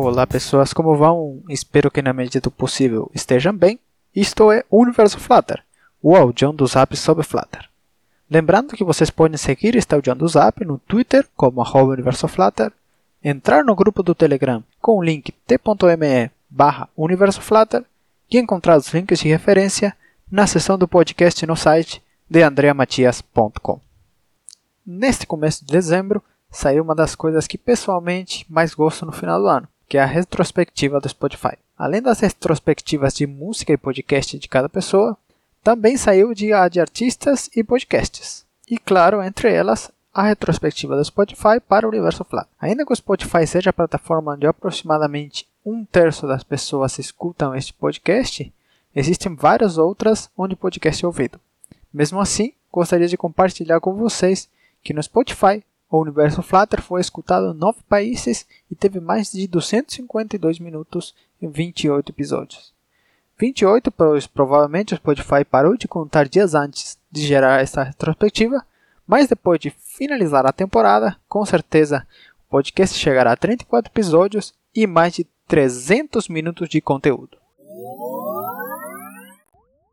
Olá pessoas, como vão? Espero que na medida do possível estejam bem. Isto é o Universo Flutter, o audião do Zap sobre Flutter. Lembrando que vocês podem seguir este audião do Zap no Twitter como arroba Universo Flutter, entrar no grupo do Telegram com o link t.me barra Universo Flutter e encontrar os links de referência na seção do podcast no site de andreamatias.com. Neste começo de dezembro, saiu uma das coisas que pessoalmente mais gosto no final do ano, que é a retrospectiva do Spotify. Além das retrospectivas de música e podcast de cada pessoa, também saiu de, a de artistas e podcasts. E claro, entre elas, a retrospectiva do Spotify para o universo Flat. Ainda que o Spotify seja a plataforma onde aproximadamente um terço das pessoas escutam este podcast, existem várias outras onde o podcast é ouvido. Mesmo assim, gostaria de compartilhar com vocês que no Spotify o universo Flutter foi escutado em nove países e teve mais de 252 minutos em 28 episódios. 28, pois provavelmente o Spotify parou de contar dias antes de gerar essa retrospectiva, mas depois de finalizar a temporada, com certeza o podcast chegará a 34 episódios e mais de 300 minutos de conteúdo.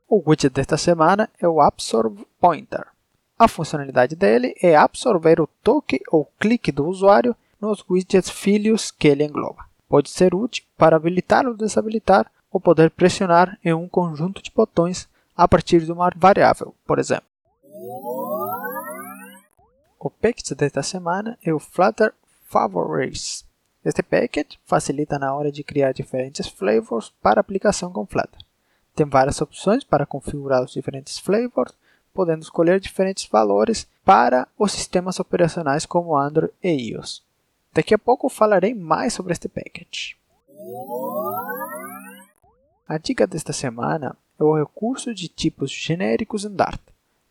O widget desta semana é o Absorb Pointer. A funcionalidade dele é absorver o toque ou clique do usuário nos widgets filhos que ele engloba. Pode ser útil para habilitar ou desabilitar ou poder pressionar em um conjunto de botões a partir de uma variável, por exemplo. O package desta semana é o Flutter Favorites. Este package facilita na hora de criar diferentes flavors para aplicação com Flutter. Tem várias opções para configurar os diferentes flavors podendo escolher diferentes valores para os sistemas operacionais como Android e iOS. Daqui a pouco falarei mais sobre este package. A dica desta semana é o recurso de tipos genéricos em Dart.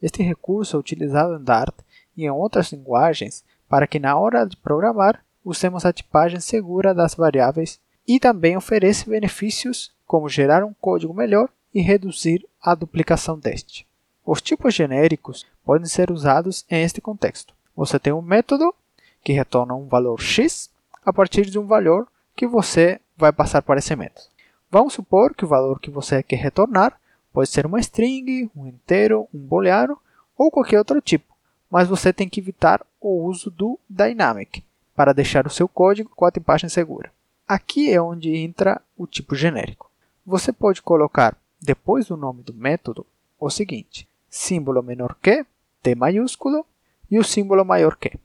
Este recurso é utilizado em Dart e em outras linguagens para que na hora de programar usemos a tipagem segura das variáveis e também oferece benefícios como gerar um código melhor e reduzir a duplicação deste. Os tipos genéricos podem ser usados em este contexto. Você tem um método que retorna um valor x a partir de um valor que você vai passar para esse método. Vamos supor que o valor que você quer retornar pode ser uma string, um inteiro, um booleano ou qualquer outro tipo, mas você tem que evitar o uso do dynamic para deixar o seu código com a tipagem segura. Aqui é onde entra o tipo genérico. Você pode colocar depois do nome do método o seguinte: símbolo menor que, T maiúsculo, e o símbolo maior que.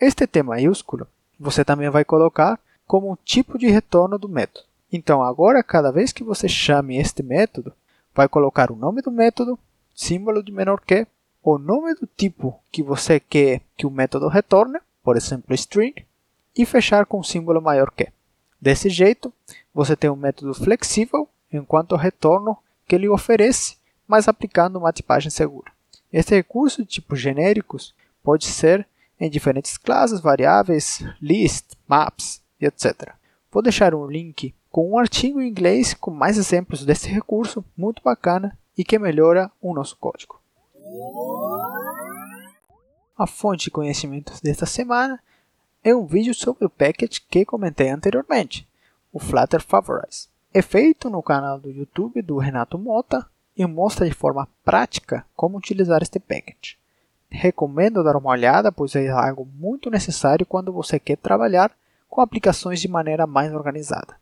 Este T maiúsculo você também vai colocar como um tipo de retorno do método. Então, agora, cada vez que você chame este método, vai colocar o nome do método, símbolo de menor que, o nome do tipo que você quer que o método retorne, por exemplo, string, e fechar com o símbolo maior que. Desse jeito, você tem um método flexível enquanto retorno que ele oferece mas aplicando uma tipagem segura. Este recurso de tipos genéricos pode ser em diferentes classes, variáveis, list, maps etc. Vou deixar um link com um artigo em inglês com mais exemplos desse recurso muito bacana e que melhora o nosso código. A fonte de conhecimentos desta semana é um vídeo sobre o package que comentei anteriormente, o Flutter Favorites. É feito no canal do YouTube do Renato Mota e mostra de forma prática como utilizar este package. Recomendo dar uma olhada, pois é algo muito necessário quando você quer trabalhar com aplicações de maneira mais organizada.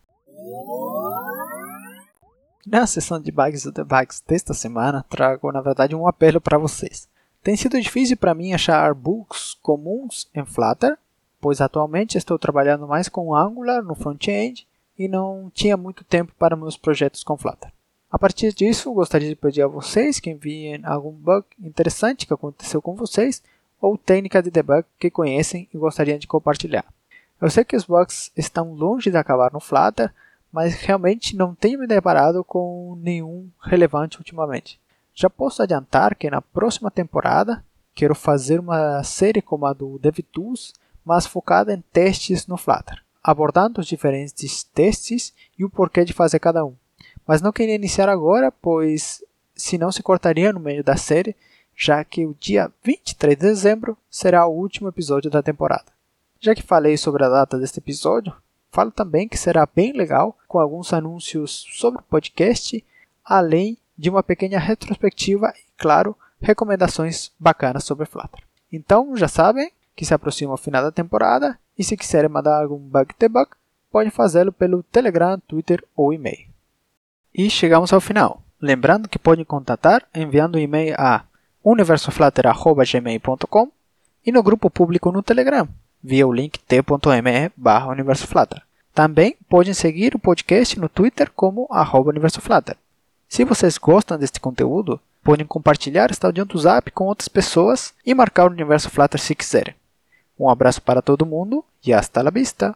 Na sessão de bugs e debugs desta semana, trago na verdade um apelo para vocês. Tem sido difícil para mim achar bugs comuns em Flutter, pois atualmente estou trabalhando mais com Angular no front-end e não tinha muito tempo para meus projetos com Flutter. A partir disso, gostaria de pedir a vocês que enviem algum bug interessante que aconteceu com vocês ou técnica de debug que conhecem e gostariam de compartilhar. Eu sei que os bugs estão longe de acabar no Flutter, mas realmente não tenho me deparado com nenhum relevante ultimamente. Já posso adiantar que na próxima temporada quero fazer uma série como a do DevTools, mas focada em testes no Flutter, abordando os diferentes testes e o porquê de fazer cada um mas não queria iniciar agora, pois senão se cortaria no meio da série, já que o dia 23 de dezembro será o último episódio da temporada. Já que falei sobre a data deste episódio, Falo também que será bem legal com alguns anúncios sobre o podcast, além de uma pequena retrospectiva e, claro, recomendações bacanas sobre Flutter. Então, já sabem que se aproxima o final da temporada e se quiserem mandar algum bug debug, podem fazê-lo pelo Telegram, Twitter ou e-mail. E chegamos ao final. Lembrando que podem contatar enviando um e-mail a universoflutter.gmail.com e no grupo público no Telegram, via o link t.me. Também podem seguir o podcast no Twitter como arroba. Se vocês gostam deste conteúdo, podem compartilhar esta audião do Zap com outras pessoas e marcar o Universo Flutter se quiserem. Um abraço para todo mundo e hasta la vista!